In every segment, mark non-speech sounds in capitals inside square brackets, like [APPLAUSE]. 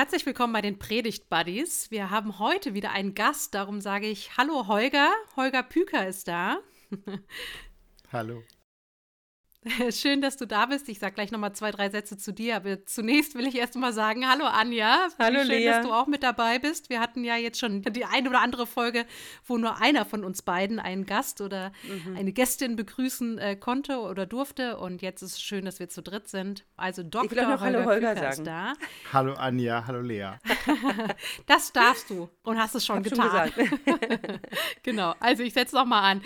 Herzlich willkommen bei den Predigt Buddies. Wir haben heute wieder einen Gast, darum sage ich Hallo Holger. Holger Püker ist da. [LAUGHS] Hallo. [LAUGHS] Schön, dass du da bist. Ich sage gleich nochmal zwei, drei Sätze zu dir. Aber zunächst will ich erst mal sagen, hallo Anja. Hallo Schön, Lea. dass du auch mit dabei bist. Wir hatten ja jetzt schon die eine oder andere Folge, wo nur einer von uns beiden einen Gast oder Mhm. eine Gästin begrüßen äh, konnte oder durfte. Und jetzt ist es schön, dass wir zu dritt sind. Also Dr. will auch noch Hallo Holger Küker ist da. Hallo Anja, hallo Lea. [LAUGHS] Das darfst du und hast es schon Hab schon getan. gesagt. [LAUGHS] genau, also ich setze noch mal an.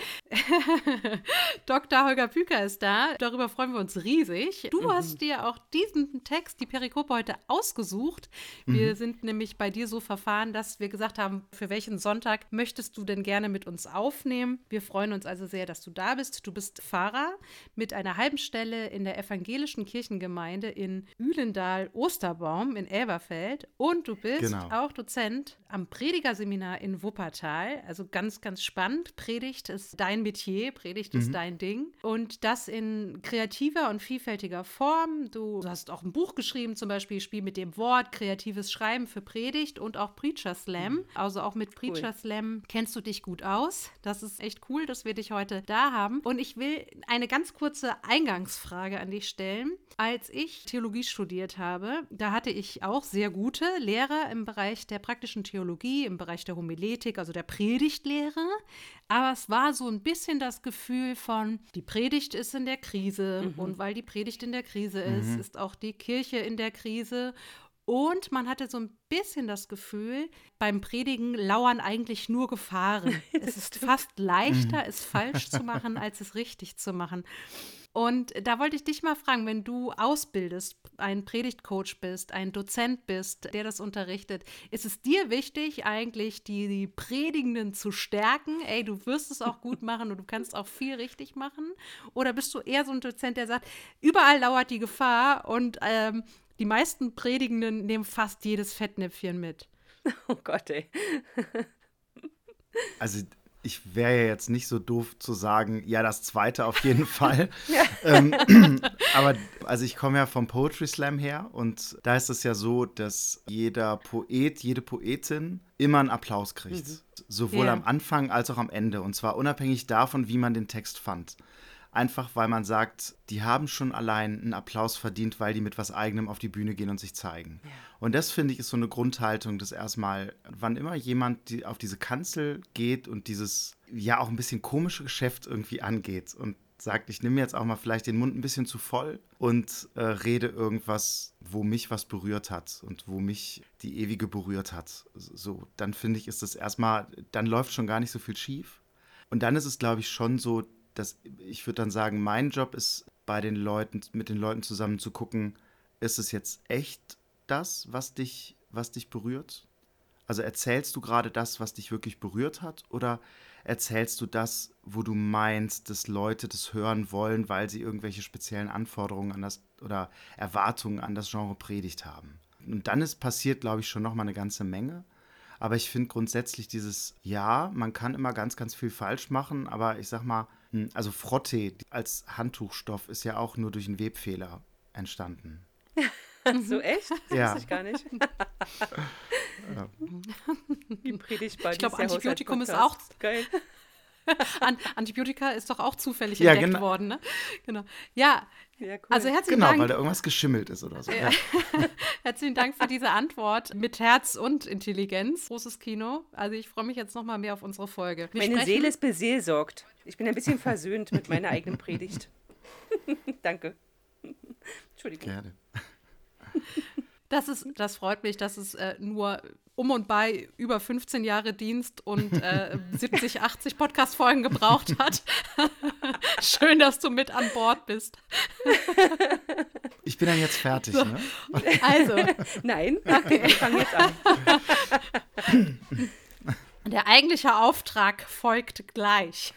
Dr. Holger Püker ist da. Darüber freuen wir uns riesig. Du hast dir auch diesen Text, die Perikope, heute ausgesucht. Wir sind nämlich bei dir so verfahren, dass wir gesagt haben, für welchen Sonntag möchtest du denn gerne mit uns aufnehmen? Wir freuen uns also sehr, dass du da bist. Du bist Pfarrer mit einer halben Stelle in der evangelischen Kirchengemeinde in Ühlendal-Osterbaum in Elberfeld und du bist Genau. auch Dozent am Predigerseminar in Wuppertal. Also ganz, ganz spannend. Predigt ist dein Metier, Predigt ist dein Ding. Und das in kreativer und vielfältiger Form. Du hast auch ein Buch geschrieben, zum Beispiel Spiel mit dem Wort, kreatives Schreiben für Predigt und auch Preacher Slam. Also auch mit Preacher Slam kennst du dich gut aus. Das ist echt cool, dass wir dich heute da haben. Und ich will eine ganz kurze Eingangsfrage an dich stellen. Als ich Theologie studiert habe, da hatte ich auch sehr gute Lehrer im Bereich der praktischen Theologie, im Bereich der Homiletik, also der Predigtlehre. Aber es war so ein bisschen das Gefühl von, die Predigt ist in der Krise und weil die Predigt in der Krise ist, ist auch die Kirche in der Krise. Und man hatte so ein bisschen das Gefühl, beim Predigen lauern eigentlich nur Gefahren. [LAUGHS] es ist fast leichter, es falsch zu machen, als es richtig zu machen. Und da wollte ich dich mal fragen, wenn du ausbildest, ein Predigtcoach bist, ein Dozent bist, der das unterrichtet, ist es dir wichtig, eigentlich die, die Predigenden zu stärken? Ey, du wirst es auch gut [LAUGHS] machen und du kannst auch viel richtig machen? Oder bist du eher so ein Dozent, der sagt, überall lauert die Gefahr und ähm, die meisten Predigenden nehmen fast jedes Fettnäpfchen mit? [LAUGHS] Oh Gott, ey. Also ich wäre ja jetzt nicht so doof zu sagen, ja, das zweite auf jeden [LAUGHS] Fall. ähm, [CLEARS THROAT] aber also ich komme ja vom Poetry Slam her und da ist es ja so, dass jeder Poet, jede Poetin immer einen Applaus kriegt. Sowohl Ja. am Anfang als auch am Ende. Und zwar unabhängig davon, wie man den Text fand. Einfach weil man sagt, die haben schon allein einen Applaus verdient, weil die mit was eigenem auf die Bühne gehen und sich zeigen. Und das finde ich ist so eine Grundhaltung, dass erstmal, wann immer jemand die, auf diese Kanzel geht und dieses ja auch ein bisschen komische Geschäft irgendwie angeht und sagt, ich nehme jetzt auch mal vielleicht den Mund ein bisschen zu voll und äh, rede irgendwas, wo mich was berührt hat und wo mich die ewige berührt hat. So, dann finde ich, ist das erstmal, dann läuft schon gar nicht so viel schief. Und dann ist es, glaube ich, schon so, dass ich würde dann sagen, mein Job ist, bei den Leuten, mit den Leuten zusammen zu gucken, ist es jetzt echt das, was dich, was dich berührt? Also erzählst du gerade das, was dich wirklich berührt hat, oder erzählst du das, wo du meinst, dass Leute das hören wollen, weil sie irgendwelche speziellen Anforderungen an das oder Erwartungen an das Genre Predigt haben? Und dann ist passiert, glaube ich, schon noch mal eine ganze Menge. Aber ich finde grundsätzlich dieses, ja, man kann immer ganz, ganz viel falsch machen, aber ich sag mal, also Frotte als Handtuchstoff ist ja auch nur durch einen Webfehler entstanden. So echt? Das Ja. wusste ich gar nicht. [LAUGHS] Die Predigt Ich glaub, Antibiotikum ist auch- Geil. [LAUGHS] An Antibiotika ist doch auch zufällig Ja, entdeckt genau. worden, ne? Genau. Ja, Ja, cool. also herzlichen Genau, weil Dank. da irgendwas geschimmelt ist oder so. Ja. [LAUGHS] Herzlichen Dank für diese Antwort mit Herz und Intelligenz. Großes Kino. Also ich freue mich jetzt noch mal mehr auf unsere Folge. Wir Meine sprechen- Seele ist beseelsorgt. Ich bin ein bisschen versöhnt mit meiner eigenen Predigt. [LAUGHS] Danke. [LAUGHS] Entschuldigung. Gerne. Das, ist, das freut mich, dass es äh, nur um und bei über 15 Jahre Dienst und äh, [LAUGHS] 70, 80 Podcast-Folgen gebraucht hat. [LAUGHS] Schön, dass du mit an Bord bist. Ich bin dann jetzt fertig, ne? Also, Nein, [LAUGHS] wir fangen jetzt an. Der eigentliche Auftrag folgt gleich.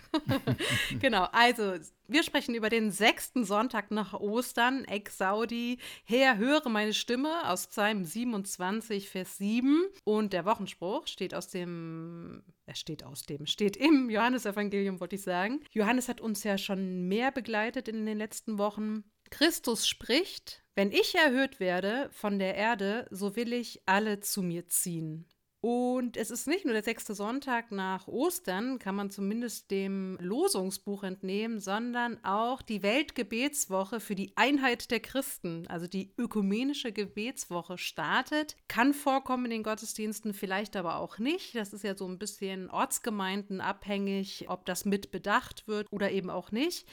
genau, also wir sprechen über den sechsten Sonntag nach Ostern, Ex Saudi. Herr, höre meine Stimme aus Psalm 27, Vers 7. Und der Wochenspruch steht aus dem, er steht aus dem, steht im Johannesevangelium, wollte ich sagen. Johannes hat uns ja schon mehr begleitet in den letzten Wochen. Christus spricht, wenn ich erhöht werde von der Erde, so will ich alle zu mir ziehen. Und es ist nicht nur der sechste Sonntag nach Ostern, kann man zumindest dem Losungsbuch entnehmen, sondern auch die Weltgebetswoche für die Einheit der Christen, also die ökumenische Gebetswoche startet. Kann vorkommen in den Gottesdiensten, vielleicht aber auch nicht. Das ist ja so ein bisschen ortsgemeinden abhängig, ob das mit bedacht wird oder eben auch nicht.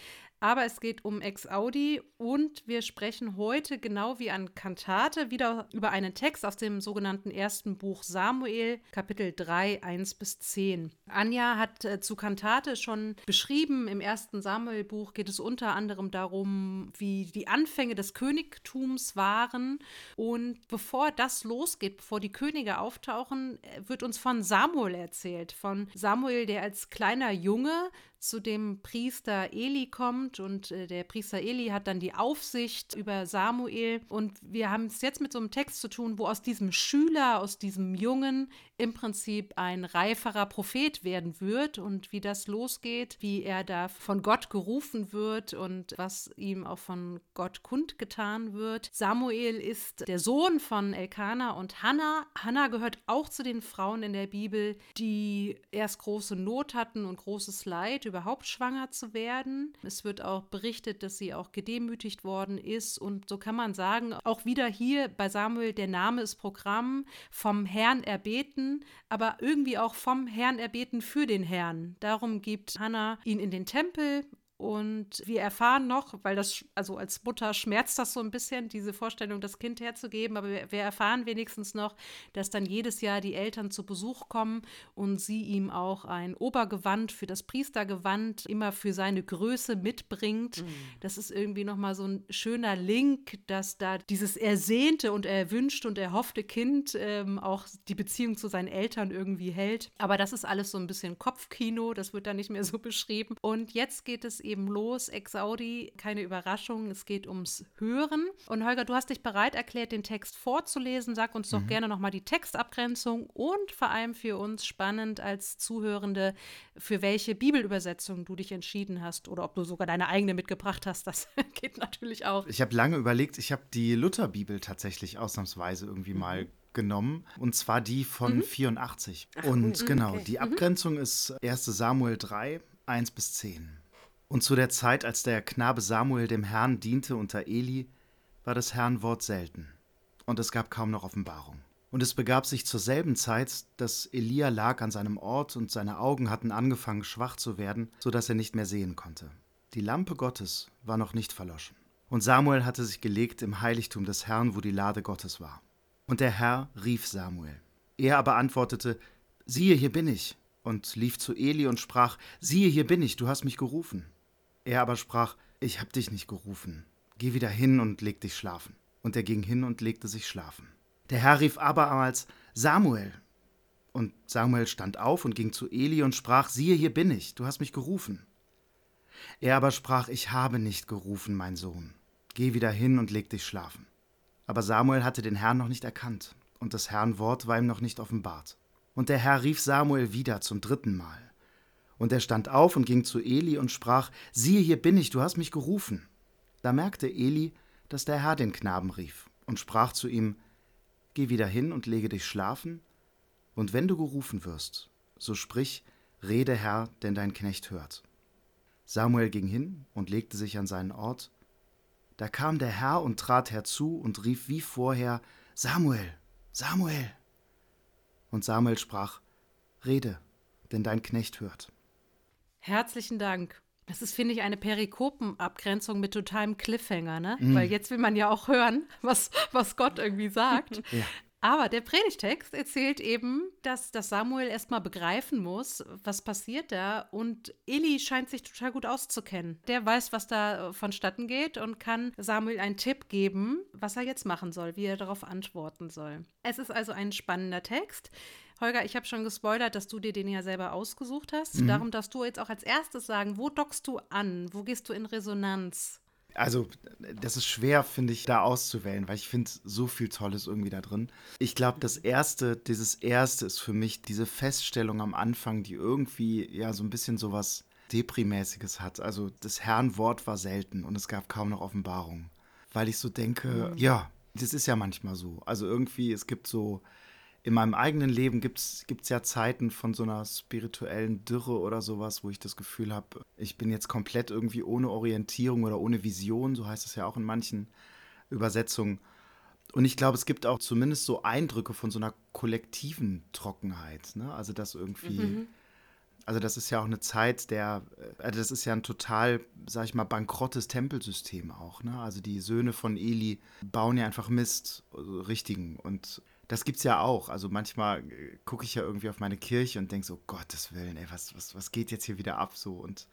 Aber es geht um Ex Audi und wir sprechen heute genau wie an Kantate wieder über einen Text aus dem sogenannten ersten Buch Samuel, Kapitel 3, 1 bis 10. Anja hat äh, zu Kantate schon beschrieben. Im ersten Samuel-Buch geht es unter anderem darum, wie die Anfänge des Königtums waren. Und bevor das losgeht, bevor die Könige auftauchen, äh, wird uns von Samuel erzählt. Von Samuel, der als kleiner Junge zu dem Priester Eli kommt und äh, der Priester Eli hat dann die Aufsicht über Samuel und wir haben es jetzt mit so einem Text zu tun, wo aus diesem Schüler, aus diesem Jungen im Prinzip ein reiferer Prophet werden wird und wie das losgeht, wie er da von Gott gerufen wird und was ihm auch von Gott kundgetan wird. Samuel ist der Sohn von Elkanah und Hannah. Hannah gehört auch zu den Frauen in der Bibel, die erst große Not hatten und großes Leid, überhaupt schwanger zu werden. Es wird auch berichtet, dass sie auch gedemütigt worden ist und so kann man sagen, auch wieder hier bei Samuel, der Name ist Programm, vom Herrn erbeten erbeten, aber irgendwie auch vom Herrn erbeten für den Herrn. Darum gibt Hannah ihn in den Tempel und wir erfahren noch, weil das, also als Mutter schmerzt das so ein bisschen, diese Vorstellung, das Kind herzugeben, aber wir, wir, erfahren wenigstens noch, dass dann jedes Jahr die Eltern zu Besuch kommen und sie ihm auch ein Obergewand für das Priestergewand immer für seine Größe mitbringt. Mhm. Das ist irgendwie nochmal so ein schöner Link, dass da dieses ersehnte und erwünschte und erhoffte Kind ähm, auch die Beziehung zu seinen Eltern irgendwie hält. Aber das ist alles so ein bisschen Kopfkino, das wird da nicht mehr so [LAUGHS] beschrieben. Und jetzt geht es eben los. Ex-Audi, keine Überraschung, es geht ums Hören. Und Holger, du hast dich bereit erklärt, den Text vorzulesen. Sag uns doch mhm. gerne nochmal die Textabgrenzung und vor allem für uns spannend als Zuhörende, für welche Bibelübersetzung du dich entschieden hast oder ob du sogar deine eigene mitgebracht hast. Das [LAUGHS] geht natürlich auch. Ich habe lange überlegt, ich habe die Lutherbibel tatsächlich ausnahmsweise irgendwie mhm. mal genommen, und zwar die von mhm. 84. Ach, und cool. genau, okay. die mhm. Abgrenzung ist 1 Samuel 3, 1 bis 10. Und zu der Zeit, als der Knabe Samuel dem Herrn diente unter Eli, war das Herrn Wort selten, und es gab kaum noch Offenbarung. Und es begab sich zur selben Zeit, dass Elia lag an seinem Ort und seine Augen hatten angefangen schwach zu werden, so dass er nicht mehr sehen konnte. Die Lampe Gottes war noch nicht verloschen. Und Samuel hatte sich gelegt im Heiligtum des Herrn, wo die Lade Gottes war. Und der Herr rief Samuel. Er aber antwortete, siehe, hier bin ich, und lief zu Eli und sprach, siehe, hier bin ich, du hast mich gerufen. Er aber sprach, ich hab dich nicht gerufen. Geh wieder hin und leg dich schlafen. Und er ging hin und legte sich schlafen. Der Herr rief abermals, Samuel. Und Samuel stand auf und ging zu Eli und sprach, siehe, hier bin ich, du hast mich gerufen. Er aber sprach, ich habe nicht gerufen, mein Sohn. Geh wieder hin und leg dich schlafen. Aber Samuel hatte den Herrn noch nicht erkannt, und des Herrn Wort war ihm noch nicht offenbart. Und der Herr rief Samuel wieder zum dritten Mal. Und er stand auf und ging zu Eli und sprach, siehe, hier bin ich, du hast mich gerufen. Da merkte Eli, dass der Herr den Knaben rief und sprach zu ihm, Geh wieder hin und lege dich schlafen, und wenn du gerufen wirst, so sprich, Rede Herr, denn dein Knecht hört. Samuel ging hin und legte sich an seinen Ort. Da kam der Herr und trat herzu und rief wie vorher, Samuel, Samuel. Und Samuel sprach, Rede, denn dein Knecht hört. Herzlichen Dank. Das ist, finde ich, eine Perikopenabgrenzung mit totalem Cliffhanger, ne? Mm. Weil jetzt will man ja auch hören, was, was Gott irgendwie sagt. [LAUGHS] ja. Aber der Predigtext erzählt eben, dass, dass Samuel erstmal begreifen muss, was passiert da. Und Eli scheint sich total gut auszukennen. Der weiß, was da vonstatten geht und kann Samuel einen Tipp geben, was er jetzt machen soll, wie er darauf antworten soll. Es ist also ein spannender Text. Holger, ich habe schon gespoilert, dass du dir den ja selber ausgesucht hast. Mhm. Darum darfst du jetzt auch als erstes sagen, wo dockst du an? Wo gehst du in Resonanz? Also, das ist schwer, finde ich, da auszuwählen, weil ich finde so viel Tolles irgendwie da drin. Ich glaube, das erste, dieses erste ist für mich diese Feststellung am Anfang, die irgendwie ja so ein bisschen sowas Deprimäßiges hat. Also das Herrn Wort war selten und es gab kaum noch Offenbarung. Weil ich so denke, mhm. ja, das ist ja manchmal so. Also irgendwie, es gibt so, in meinem eigenen Leben gibt es ja Zeiten von so einer spirituellen Dürre oder sowas, wo ich das Gefühl habe, ich bin jetzt komplett irgendwie ohne Orientierung oder ohne Vision, so heißt es ja auch in manchen Übersetzungen. Und ich glaube, es gibt auch zumindest so Eindrücke von so einer kollektiven Trockenheit. Ne? Also, dass irgendwie, mhm. also das ist ja auch eine Zeit der, also das ist ja ein total, sag ich mal, bankrottes Tempelsystem auch. Ne? Also die Söhne von Eli bauen ja einfach Mist, also richtigen. Und das gibt es ja auch. Also manchmal äh, gucke ich ja irgendwie auf meine Kirche und denke so, Gottes Willen, ey, was, was, was geht jetzt hier wieder ab? So. Und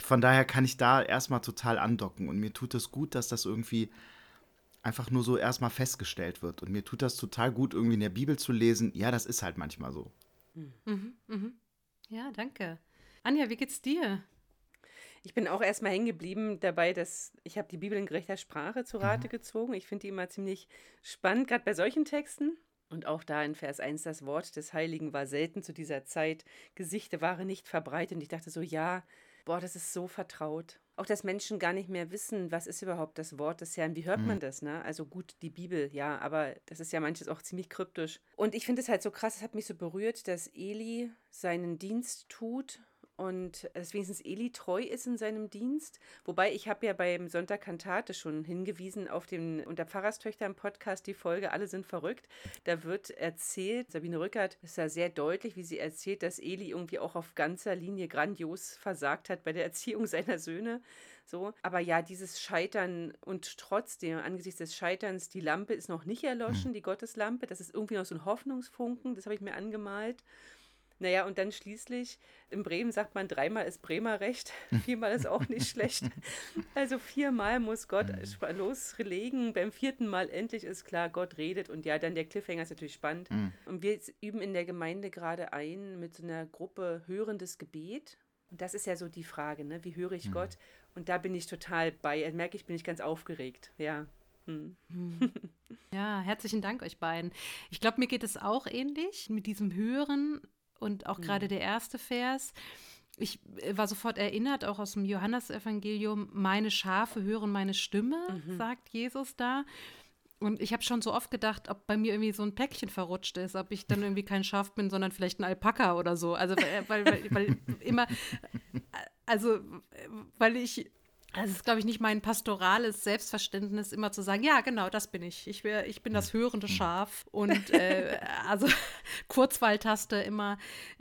von daher kann ich da erstmal total andocken. Und mir tut es gut, dass das irgendwie einfach nur so erstmal festgestellt wird. Und mir tut das total gut, irgendwie in der Bibel zu lesen. Ja, das ist halt manchmal so. Mhm, mhm. Ja, danke. Anja, wie geht's dir? Ich bin auch erstmal hängen geblieben dabei, dass ich habe die Bibel in gerechter Sprache zu Rate mhm. gezogen. Ich finde die immer ziemlich spannend, gerade bei solchen Texten. Und auch da in Vers 1, das Wort des Heiligen war selten zu dieser Zeit. Gesichter waren nicht verbreitet. Und ich dachte so, ja, boah, das ist so vertraut. Auch dass Menschen gar nicht mehr wissen, was ist überhaupt das Wort des Herrn, wie hört mhm. man das, ne? Also gut, die Bibel, ja, aber das ist ja manches auch ziemlich kryptisch. Und ich finde es halt so krass, es hat mich so berührt, dass Eli seinen Dienst tut und dass wenigstens Eli treu ist in seinem Dienst. Wobei ich habe ja beim Sonntag Kantate schon hingewiesen auf den unter Pfarrerstöchter im Podcast die Folge Alle sind verrückt. Da wird erzählt, Sabine Rückert ist da sehr deutlich, wie sie erzählt, dass Eli irgendwie auch auf ganzer Linie grandios versagt hat bei der Erziehung [LAUGHS] seiner Söhne. So, aber ja, dieses Scheitern und trotzdem angesichts des Scheiterns, die Lampe ist noch nicht erloschen, hm. die Gotteslampe. Das ist irgendwie noch so ein Hoffnungsfunken, das habe ich mir angemalt. Naja, und dann schließlich, in Bremen sagt man, dreimal ist Bremer Recht, [LAUGHS] viermal ist auch nicht schlecht. Also viermal muss Gott mhm. loslegen, beim vierten Mal endlich ist klar, Gott redet und ja, dann der Cliffhanger ist natürlich spannend. Mhm. Und wir üben in der Gemeinde gerade ein mit so einer Gruppe hörendes Gebet. Und das ist ja so die Frage, ne? wie höre ich mhm. Gott? Und da bin ich total bei, äh, merke ich, bin ich ganz aufgeregt, ja. Hm. Ja, herzlichen Dank euch beiden. Ich glaube, mir geht es auch ähnlich mit diesem Hören und auch gerade mhm. der erste Vers. Ich äh, war sofort erinnert, auch aus dem Johannesevangelium, meine Schafe hören meine Stimme, mhm. sagt Jesus da. Und ich habe schon so oft gedacht, ob bei mir irgendwie so ein Päckchen verrutscht ist, ob ich dann irgendwie kein Schaf bin, sondern vielleicht ein Alpaka oder so. Also, weil, weil, weil immer, also, weil ich also es ist, glaube ich, nicht mein pastorales Selbstverständnis, immer zu sagen, ja, genau, das bin ich. Ich, wär, ich bin das hm. hörende hm. Schaf. Und [LAUGHS] äh, also [LAUGHS] Kurzwahltaste immer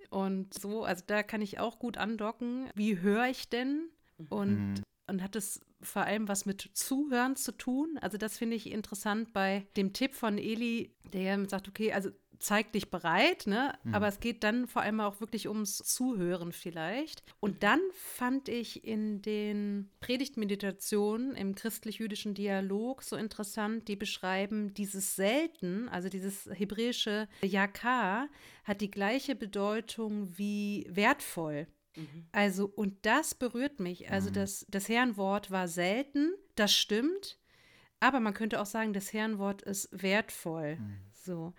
und so. Also da kann ich auch gut andocken. Wie höre ich denn? Und, mhm. und hat es vor allem was mit Zuhören zu tun? Also das finde ich interessant bei dem Tipp von Eli, der ja sagt, okay, also zeig dich bereit, ne? Mhm. Aber es geht dann vor allem auch wirklich ums Zuhören vielleicht. Und dann fand ich in den Predigtmeditationen im christlich-jüdischen Dialog so interessant, die beschreiben dieses Selten, also dieses hebräische Yakar, hat die gleiche Bedeutung wie wertvoll. Mhm. Also, und das berührt mich. Also, mhm. das, das Herrenwort war selten, das stimmt. Aber man könnte auch sagen, das Herrenwort ist wertvoll. Mhm. So.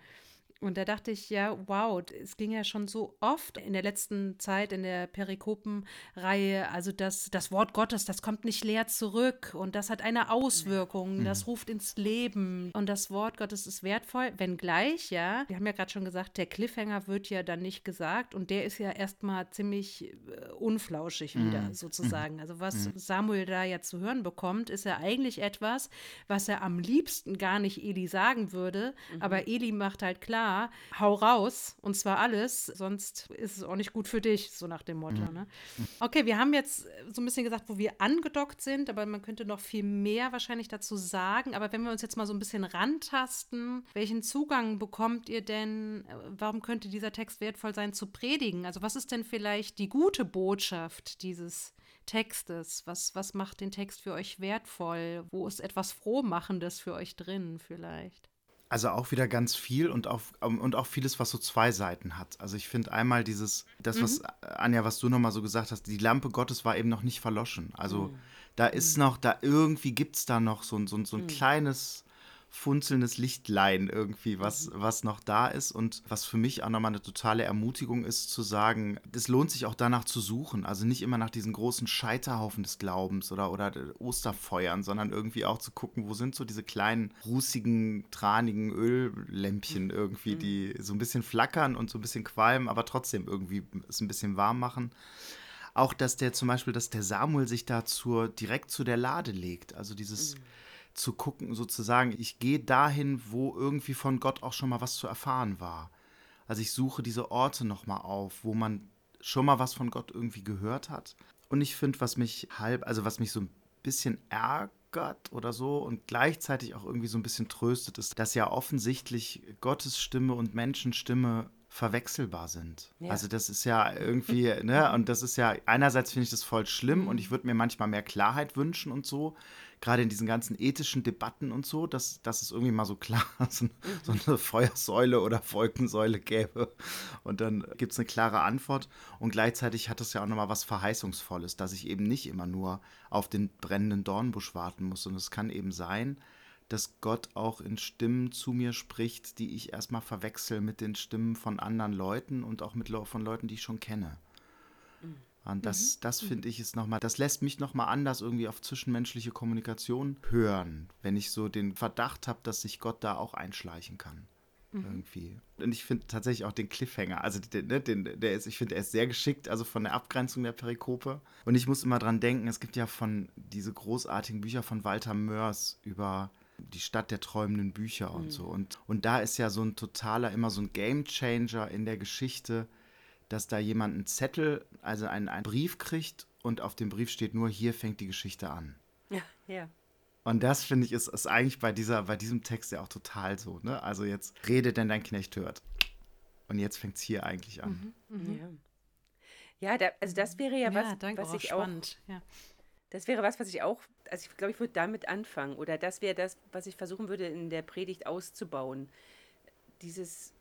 Und da dachte ich, ja, wow, es ging ja schon so oft in der letzten Zeit in der Perikopenreihe, also das, das Wort Gottes, das kommt nicht leer zurück und das hat eine Auswirkung, mhm. das ruft ins Leben und das Wort Gottes ist wertvoll, wenngleich, ja, wir haben ja gerade schon gesagt, der Cliffhanger wird ja dann nicht gesagt und der ist ja erstmal ziemlich äh, unflauschig mhm. wieder sozusagen. Also was mhm. Samuel da ja zu hören bekommt, ist ja eigentlich etwas, was er am liebsten gar nicht Eli sagen würde, mhm. aber Eli macht halt klar, hau raus und zwar alles, sonst ist es auch nicht gut für dich, so nach dem Motto. Mhm. Ne? Okay, wir haben jetzt so ein bisschen gesagt, wo wir angedockt sind, aber man könnte noch viel mehr wahrscheinlich dazu sagen. Aber wenn wir uns jetzt mal so ein bisschen rantasten, welchen Zugang bekommt ihr denn? Warum könnte dieser Text wertvoll sein zu predigen? Also was ist denn vielleicht die gute Botschaft dieses Textes? Was, was macht den Text für euch wertvoll? Wo ist etwas Frohmachendes für euch drin vielleicht? Also auch wieder ganz viel und auch, ähm, und auch vieles, was so zwei Seiten hat. Also ich finde einmal dieses, das, mhm. was, Anja, was du nochmal so gesagt hast, die Lampe Gottes war eben noch nicht verloschen. Also mhm. da ist mhm. noch, da irgendwie gibt es da noch so, so, so ein mhm. kleines funzelndes Lichtlein irgendwie, was, mhm. was noch da ist und was für mich auch nochmal eine totale Ermutigung ist, zu sagen, es lohnt sich auch danach zu suchen. Also nicht immer nach diesen großen Scheiterhaufen des Glaubens oder, oder Osterfeuern, sondern irgendwie auch zu gucken, wo sind so diese kleinen, rußigen, tranigen Öllämpchen mhm. irgendwie, mhm. die so ein bisschen flackern und so ein bisschen qualmen, aber trotzdem irgendwie es ein bisschen warm machen auch, dass der zum Beispiel, dass der Samuel sich da zur, direkt zu der Lade legt. Also dieses, mhm zu gucken, sozusagen, ich gehe dahin, wo irgendwie von Gott auch schon mal was zu erfahren war. Also ich suche diese Orte nochmal auf, wo man schon mal was von Gott irgendwie gehört hat. Und ich finde, was mich halb, also was mich so ein bisschen ärgert oder so und gleichzeitig auch irgendwie so ein bisschen tröstet, ist, dass ja offensichtlich Gottes Stimme und Menschenstimme verwechselbar sind. Ja. Also das ist ja irgendwie, ne, und das ist ja, einerseits finde ich das voll schlimm und ich würde mir manchmal mehr Klarheit wünschen und so, gerade in diesen ganzen ethischen Debatten und so, dass, dass es irgendwie mal so klar [LAUGHS] so, so eine Feuersäule oder Wolkensäule gäbe. Und dann gibt es eine klare Antwort. Und gleichzeitig hat es ja auch nochmal was Verheißungsvolles, dass ich eben nicht immer nur auf den brennenden Dornbusch warten muss. Und es kann eben sein, dass Gott auch in Stimmen zu mir spricht, die ich erstmal verwechsel mit den Stimmen von anderen Leuten und auch mit von Leuten, die ich schon kenne. Und das, mhm. das mhm. finde ich ist nochmal, das lässt mich nochmal anders irgendwie auf zwischenmenschliche Kommunikation hören, wenn ich so den Verdacht habe, dass sich Gott da auch einschleichen kann. Mhm. Irgendwie. Und ich finde tatsächlich auch den Cliffhanger, also den, ne, den, der ist, ich finde, er ist sehr geschickt, also von der Abgrenzung der Perikope. Und ich muss immer dran denken, es gibt ja von diese großartigen Bücher von Walter Mörs über die Stadt der träumenden Bücher und mhm. so. Und, und da ist ja so ein totaler, immer so ein Game Changer in der Geschichte, dass da jemand einen Zettel, also einen, einen Brief kriegt und auf dem Brief steht nur, hier fängt die Geschichte an. Ja, ja. Und das finde ich ist, ist eigentlich bei, dieser, bei diesem Text ja auch total so. Ne? Also jetzt rede, denn dein Knecht hört. Und jetzt fängt es hier eigentlich an. Mhm, mhm. Ja, ja da, also das wäre ja, was, ja, danke, was oh, ich spannend. auch. Ja. Das wäre was, was ich auch, also ich glaube, ich würde damit anfangen. Oder das wäre das, was ich versuchen würde, in der Predigt auszubauen. Dieses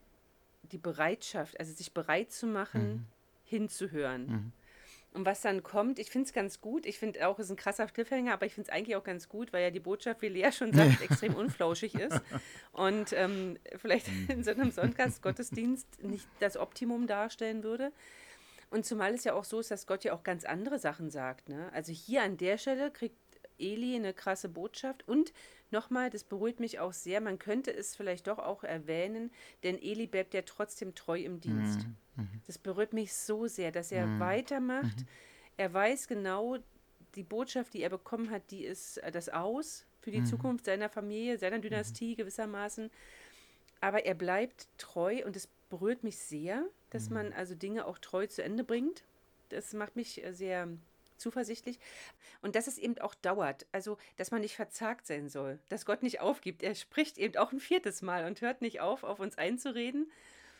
die Bereitschaft, also sich bereit zu machen, mhm. hinzuhören. Mhm. Und was dann kommt, ich finde es ganz gut. Ich finde auch, es ist ein krasser Cliffhanger, aber ich finde es eigentlich auch ganz gut, weil ja die Botschaft, wie Lea schon sagt, [LAUGHS] extrem unflauschig ist. Und ähm, vielleicht mhm. in so einem Sonntagsgottesdienst nicht das Optimum darstellen würde. Und zumal es ja auch so ist, dass Gott ja auch ganz andere Sachen sagt. Ne? Also hier an der Stelle kriegt Eli eine krasse Botschaft und nochmal, das beruhigt mich auch sehr. Man könnte es vielleicht doch auch erwähnen, denn Eli bleibt ja trotzdem treu im Dienst. Mhm. mhm. Das berührt mich so sehr, dass er mhm. weitermacht. Mhm. Er weiß genau, die Botschaft, die er bekommen hat, die ist äh, das Aus für die mhm. Zukunft seiner Familie, seiner Dynastie gewissermaßen. Aber er bleibt treu und es berührt mich sehr, dass man also Dinge auch treu zu Ende bringt. Das macht mich äh, sehr zuversichtlich. Und dass es eben auch dauert. Also, dass man nicht verzagt sein soll. Dass Gott nicht aufgibt. Er spricht eben auch ein viertes Mal und hört nicht auf, auf uns einzureden.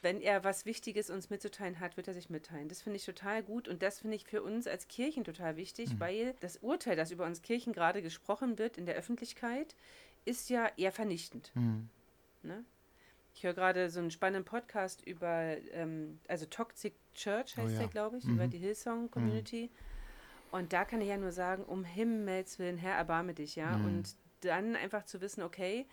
Wenn er was Wichtiges uns mitzuteilen hat, wird er sich mitteilen. Das finde ich total gut und das finde ich für uns als Kirchen total wichtig, mhm. weil das Urteil, das über uns Kirchen gerade gesprochen wird in der Öffentlichkeit, ist ja eher vernichtend. Mhm. Ne? Ich höre gerade so einen spannenden Podcast über, ähm, also Toxic Church heißt oh ja. der, glaube ich, mhm. über die Hillsong Community. Mhm. Und da kann ich ja nur sagen, um Himmels Willen, Herr, erbarme dich, ja. Mhm. Und dann einfach zu wissen, okay,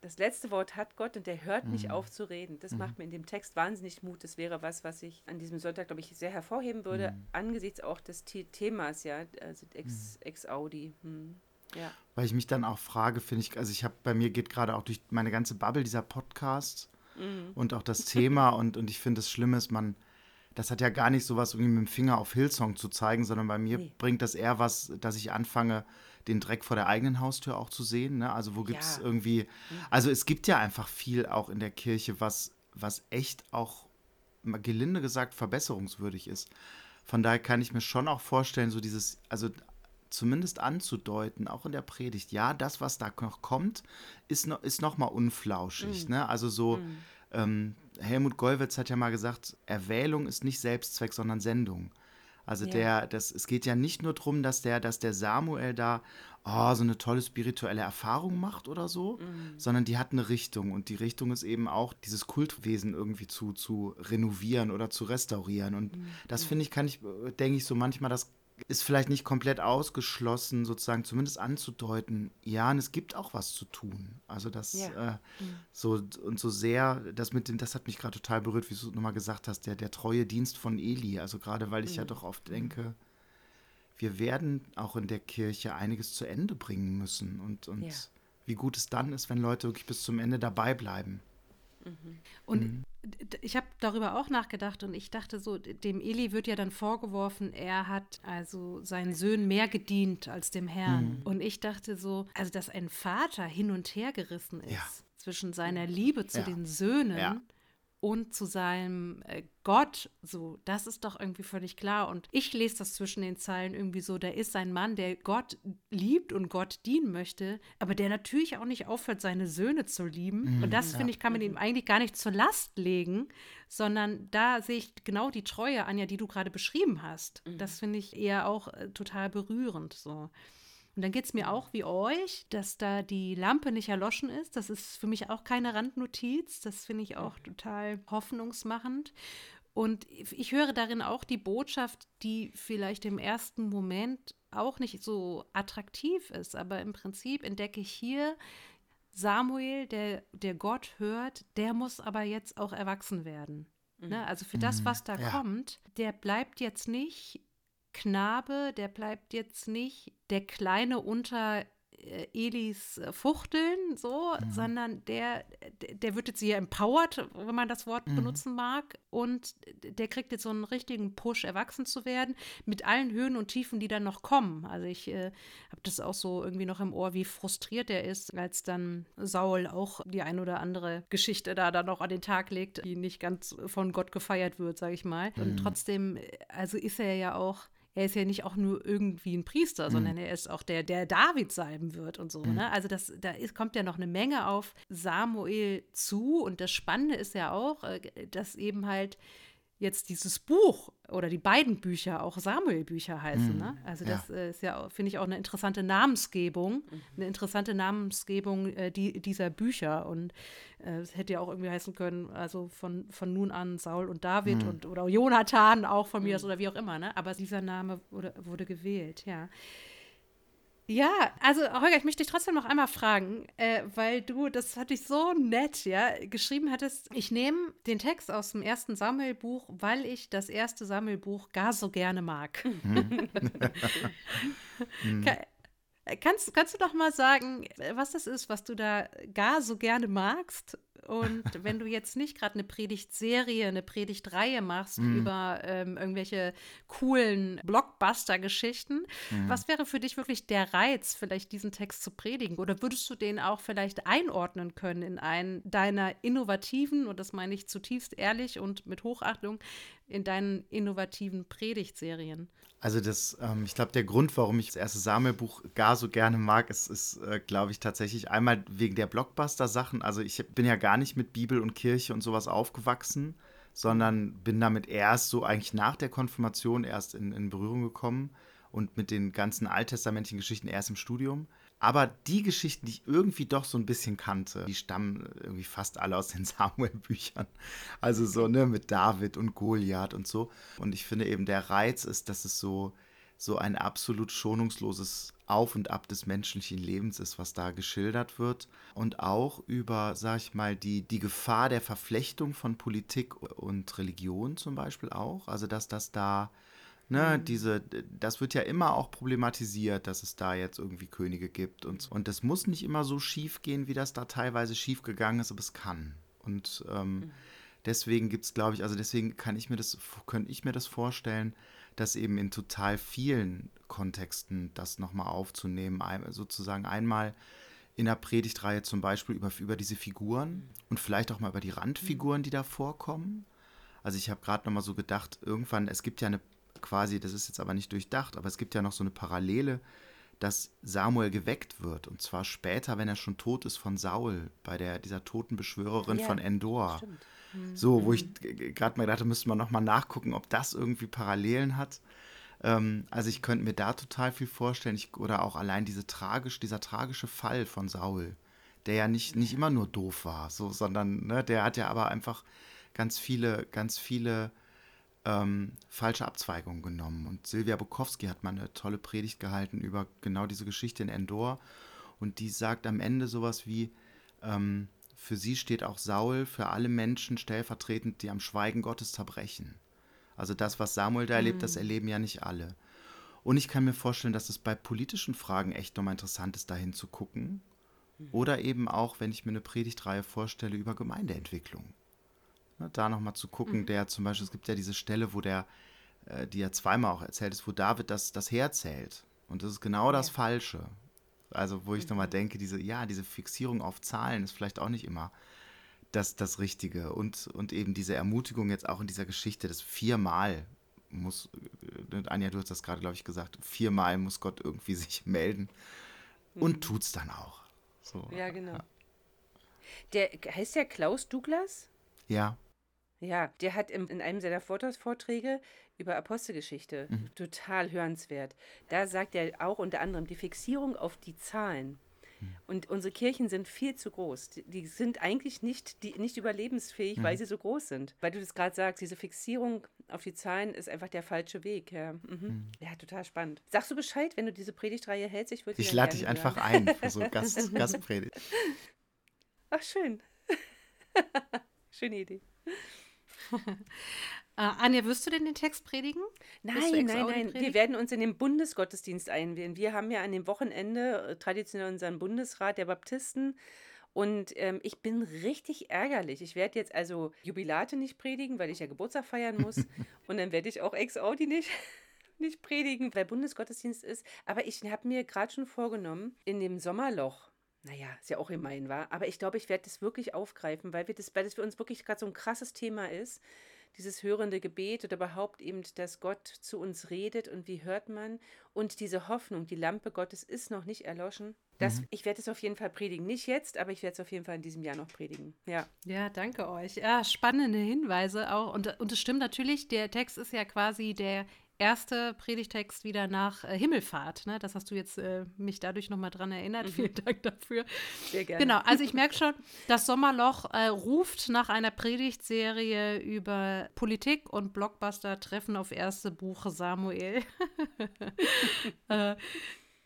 das letzte Wort hat Gott und der hört nicht mhm. auf zu reden. Das mhm. macht mir in dem Text wahnsinnig Mut. Das wäre was, was ich an diesem Sonntag, glaube ich, sehr hervorheben würde, mhm. angesichts auch des Themas, ja, also ex, mhm. ex Audi. Hm. Ja. Weil ich mich dann auch frage, finde ich, also ich habe, bei mir geht gerade auch durch meine ganze Bubble dieser Podcast mhm. und auch das [LAUGHS] Thema und, und ich finde, das Schlimme ist, man, das hat ja gar nicht so was irgendwie mit dem Finger auf Hillsong zu zeigen, sondern bei mir nee. bringt das eher was, dass ich anfange, den Dreck vor der eigenen Haustür auch zu sehen. Ne? Also wo gibt es ja. irgendwie, mhm. also es gibt ja einfach viel auch in der Kirche, was, was echt auch, gelinde gesagt, verbesserungswürdig ist. Von daher kann ich mir schon auch vorstellen, so dieses, also zumindest anzudeuten, auch in der Predigt, ja, das, was da noch kommt, ist noch, ist noch mal unflauschig. Mhm. Ne? Also so, mhm. Ähm, Helmut Gollwitz hat ja mal gesagt, Erwählung ist nicht Selbstzweck, sondern Sendung. Also ja. der, das, es geht ja nicht nur darum, dass der, dass der Samuel da oh, so eine tolle spirituelle Erfahrung macht oder so, mhm. sondern die hat eine Richtung und die Richtung ist eben auch, dieses Kultwesen irgendwie zu, zu renovieren oder zu restaurieren. Und mhm. das finde ich, kann ich, denke ich, so manchmal das ist vielleicht nicht komplett ausgeschlossen, sozusagen zumindest anzudeuten, ja, und es gibt auch was zu tun. Also das ja. äh, mhm. so und so sehr, das mit dem, das hat mich gerade total berührt, wie du nochmal gesagt hast, der, der treue Dienst von Eli. Also gerade weil ich mhm. ja doch oft denke, wir werden auch in der Kirche einiges zu Ende bringen müssen und, und ja. wie gut es dann ist, wenn Leute wirklich bis zum Ende dabei bleiben. Mhm. Und mhm. Ich habe darüber auch nachgedacht und ich dachte so, dem Eli wird ja dann vorgeworfen, er hat also seinen Söhnen mehr gedient als dem Herrn. Mhm. Und ich dachte so, also dass ein Vater hin und her gerissen ist ja. zwischen seiner Liebe zu ja. den Söhnen. Ja und zu seinem äh, Gott, so, das ist doch irgendwie völlig klar. Und ich lese das zwischen den Zeilen irgendwie so, da ist ein Mann, der Gott liebt und Gott dienen möchte, aber der natürlich auch nicht aufhört, seine Söhne zu lieben. Mhm, und das, ja. finde ich, kann man ihm eigentlich gar nicht zur Last legen, sondern da sehe ich genau die Treue, Anja, die du gerade beschrieben hast. Mhm. Das finde ich eher auch äh, total berührend, so. Und dann geht es mir auch wie euch, dass da die Lampe nicht erloschen ist. Das ist für mich auch keine Randnotiz. Das finde ich auch total hoffnungsmachend. Und ich höre darin auch die Botschaft, die vielleicht im ersten Moment auch nicht so attraktiv ist. Aber im Prinzip entdecke ich hier, Samuel, der, der Gott hört, der muss aber jetzt auch erwachsen werden. Ne? Mhm. Also für das, mhm. was da ja. kommt, der bleibt jetzt nicht Knabe, der bleibt jetzt nicht der Kleine unter äh, Elis äh, Fuchteln, so, mhm. sondern der, der wird jetzt hier empowered, wenn man das Wort mhm. benutzen mag. Und der kriegt jetzt so einen richtigen Push, erwachsen zu werden, mit allen Höhen und Tiefen, die dann noch kommen. Also ich äh, habe das auch so irgendwie noch im Ohr, wie frustriert er ist, als dann Saul auch die ein oder andere Geschichte da dann noch an den Tag legt, die nicht ganz von Gott gefeiert wird, sage ich mal. Mhm. Und trotzdem, also ist er ja auch er ist ja nicht auch nur irgendwie ein Priester, mhm. sondern er ist auch der, der David salben wird und so. Mhm. Ne? Also das, da ist, kommt ja noch eine Menge auf Samuel zu. Und das Spannende ist ja auch, äh, dass eben halt jetzt dieses Buch oder die beiden Bücher auch Samuel-Bücher heißen. Mhm. Ne? Also das. Äh, ist ja, finde ich, auch eine interessante Namensgebung, mhm. eine interessante Namensgebung äh, die, dieser Bücher. Und äh, es hätte ja auch irgendwie heißen können, also von, von nun an Saul und David mhm. und oder Jonathan auch von mir mhm. oder wie auch immer. Ne? Aber dieser Name wurde, wurde gewählt, ja. Ja, also Holger, ich möchte dich trotzdem noch einmal fragen, äh, weil du, das hatte ich so nett, ja, geschrieben hattest. Ich nehme den Text aus dem ersten Sammelbuch, weil ich das erste Sammelbuch gar so gerne mag. Mhm. [LAUGHS] kannst, kannst du doch mal sagen, was das ist, was du da gar so gerne magst und [LAUGHS] wenn du jetzt nicht gerade eine Predigtserie, eine Predigtreihe machst mm. über ähm, irgendwelche coolen Blockbuster-Geschichten, mm. was wäre für dich wirklich der Reiz, vielleicht diesen Text zu predigen? Oder würdest du den auch vielleicht einordnen können in einen deiner innovativen, und das meine ich zutiefst ehrlich und mit Hochachtung, in deinen innovativen Predigtserien? Also das, ähm, ich glaube, der Grund, warum ich das erste Sammelbuch gar so gerne mag, ist, ist äh, glaube ich, tatsächlich einmal wegen der Blockbuster-Sachen. Also ich bin ja gar nicht mit Bibel und Kirche und sowas aufgewachsen, sondern bin damit erst so eigentlich nach der Konfirmation erst in, in Berührung gekommen und mit den ganzen alttestamentlichen Geschichten erst im Studium. Aber die Geschichten, die ich irgendwie doch so ein bisschen kannte, die stammen irgendwie fast alle aus den [LAUGHS] Samuel-Büchern. Also so, ne, mit David und Goliath und so. Und ich finde eben, der Reiz ist, dass es so, so ein absolut schonungsloses Auf und Ab des menschlichen Lebens ist, was da geschildert wird. Und auch über, sag ich mal, die, die Gefahr der Verflechtung von Politik und Religion zum Beispiel auch. Also, dass das da Ne, mhm. diese, das wird ja immer auch problematisiert, dass es da jetzt irgendwie Könige gibt und. Und das muss nicht immer so schief gehen, wie das da teilweise schief gegangen ist, aber es kann. Und ähm, mhm. deswegen gibt es, glaube ich, also deswegen kann ich mir das, könnte ich mir das vorstellen, dass eben in total vielen Kontexten das nochmal aufzunehmen, sozusagen einmal in der Predigtreihe zum Beispiel über, über diese Figuren und vielleicht auch mal über die Randfiguren, die da vorkommen. Also ich habe gerade nochmal so gedacht, irgendwann, es gibt ja eine quasi, das ist jetzt aber nicht durchdacht, aber es gibt ja noch so eine Parallele, dass Samuel geweckt wird. Und zwar später, wenn er schon tot ist von Saul, bei der, dieser toten Beschwörerin ja, von Endor. So, wo ich gerade mal gedacht habe, müsste man nochmal nachgucken, ob das irgendwie Parallelen hat. Ähm, also ich könnte mir da total viel vorstellen. Ich, oder auch allein diese tragisch, dieser tragische Fall von Saul, der ja nicht, nicht immer nur doof war, so, sondern ne, der hat ja aber einfach ganz viele, ganz viele ähm, falsche Abzweigungen genommen. Und Silvia Bukowski hat mal eine tolle Predigt gehalten über genau diese Geschichte in Endor. Und die sagt am Ende sowas wie, ähm, für sie steht auch Saul für alle Menschen stellvertretend, die am Schweigen Gottes zerbrechen. Also das, was Samuel da erlebt, mhm. das erleben ja nicht alle. Und ich kann mir vorstellen, dass es bei politischen Fragen echt nochmal interessant ist, dahin zu gucken. Mhm. Oder eben auch, wenn ich mir eine Predigtreihe vorstelle über Gemeindeentwicklung. Ne, da nochmal zu gucken, mhm. der zum Beispiel, es gibt ja diese Stelle, wo der, äh, die ja zweimal auch erzählt ist, wo David das, das Heer zählt. Und das ist genau das Falsche. Also, wo ich mhm. nochmal denke, diese, ja, diese Fixierung auf Zahlen ist vielleicht auch nicht immer das, das Richtige. Und, und eben diese Ermutigung jetzt auch in dieser Geschichte, das viermal muss, äh, Anja, du hast das gerade, glaube ich, gesagt, viermal muss Gott irgendwie [LAUGHS] sich melden und mhm. tut's dann auch. So, ja, genau. Ja. Der heißt ja Klaus Douglas? Ja. Ja, der hat im, in einem seiner Vortragsvorträge über Apostelgeschichte mhm. total hörenswert. Da sagt er auch unter anderem die Fixierung auf die Zahlen. Mhm. Und unsere Kirchen sind viel zu groß. Die, die sind eigentlich nicht, die, nicht überlebensfähig, mhm. weil sie so groß sind. Weil du das gerade sagst, diese Fixierung auf die Zahlen ist einfach der falsche Weg. Ja, mhm. mhm. ja total spannend. Sagst du Bescheid, wenn du diese Predigtreihe hältst? Ich, ich lade dich einfach ein für so [LAUGHS] Gast, Gastpredigt. Ach, schön. [LAUGHS] Schöne Idee. [LAUGHS] Äh, Anja, wirst du denn den Text predigen? Nein, nein, nein. Wir werden uns in den Bundesgottesdienst einwählen. Wir haben ja an dem Wochenende äh, traditionell unseren Bundesrat der Baptisten. Und ähm, ich bin richtig ärgerlich. Ich werde jetzt also Jubilate nicht predigen, weil ich ja Geburtstag feiern muss. [LAUGHS] und dann werde ich auch Ex-Audi nicht, [LAUGHS] nicht predigen, weil Bundesgottesdienst ist. Aber ich habe mir gerade schon vorgenommen, in dem Sommerloch, naja, ist ja auch immerhin war, aber ich glaube, ich werde das wirklich aufgreifen, weil, wir das, weil das für uns wirklich gerade so ein krasses Thema ist dieses hörende Gebet oder überhaupt eben, dass Gott zu uns redet und wie hört man. Und diese Hoffnung, die Lampe Gottes ist noch nicht erloschen. Das, mhm. Ich werde es auf jeden Fall predigen. Nicht jetzt, aber ich werde es auf jeden Fall in diesem Jahr noch predigen. Ja. Ja, danke euch. Ja, spannende Hinweise auch. Und, und es stimmt natürlich, der Text ist ja quasi der erste Predigtext wieder nach äh, Himmelfahrt. Ne? Das hast du jetzt äh, mich dadurch nochmal dran erinnert. Mhm. Vielen Dank dafür. Sehr gerne. Genau, also ich merke schon, das Sommerloch äh, ruft nach einer Predigtserie über Politik und Blockbuster Treffen auf erste Buch Samuel. [LAUGHS]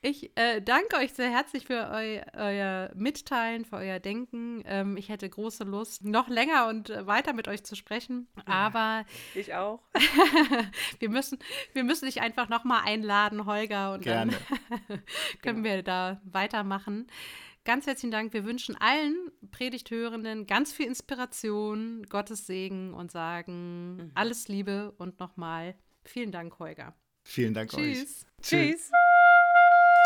ich äh, danke euch sehr herzlich für eu, euer Mitteilen, für euer Denken. Ähm, ich hätte große Lust, noch länger und äh, weiter mit euch zu sprechen. Aber ich auch. [LAUGHS] wir müssen, wir müssen dich einfach noch mal einladen, Holger, und Gerne. dann [LAUGHS] können genau. wir da weitermachen. Ganz herzlichen Dank. Wir wünschen allen Predigthörenden ganz viel Inspiration, Gottes Segen und sagen mhm. alles Liebe und nochmal vielen Dank, Holger. Vielen Dank Tschüss. euch. Tschüss. Tschüss.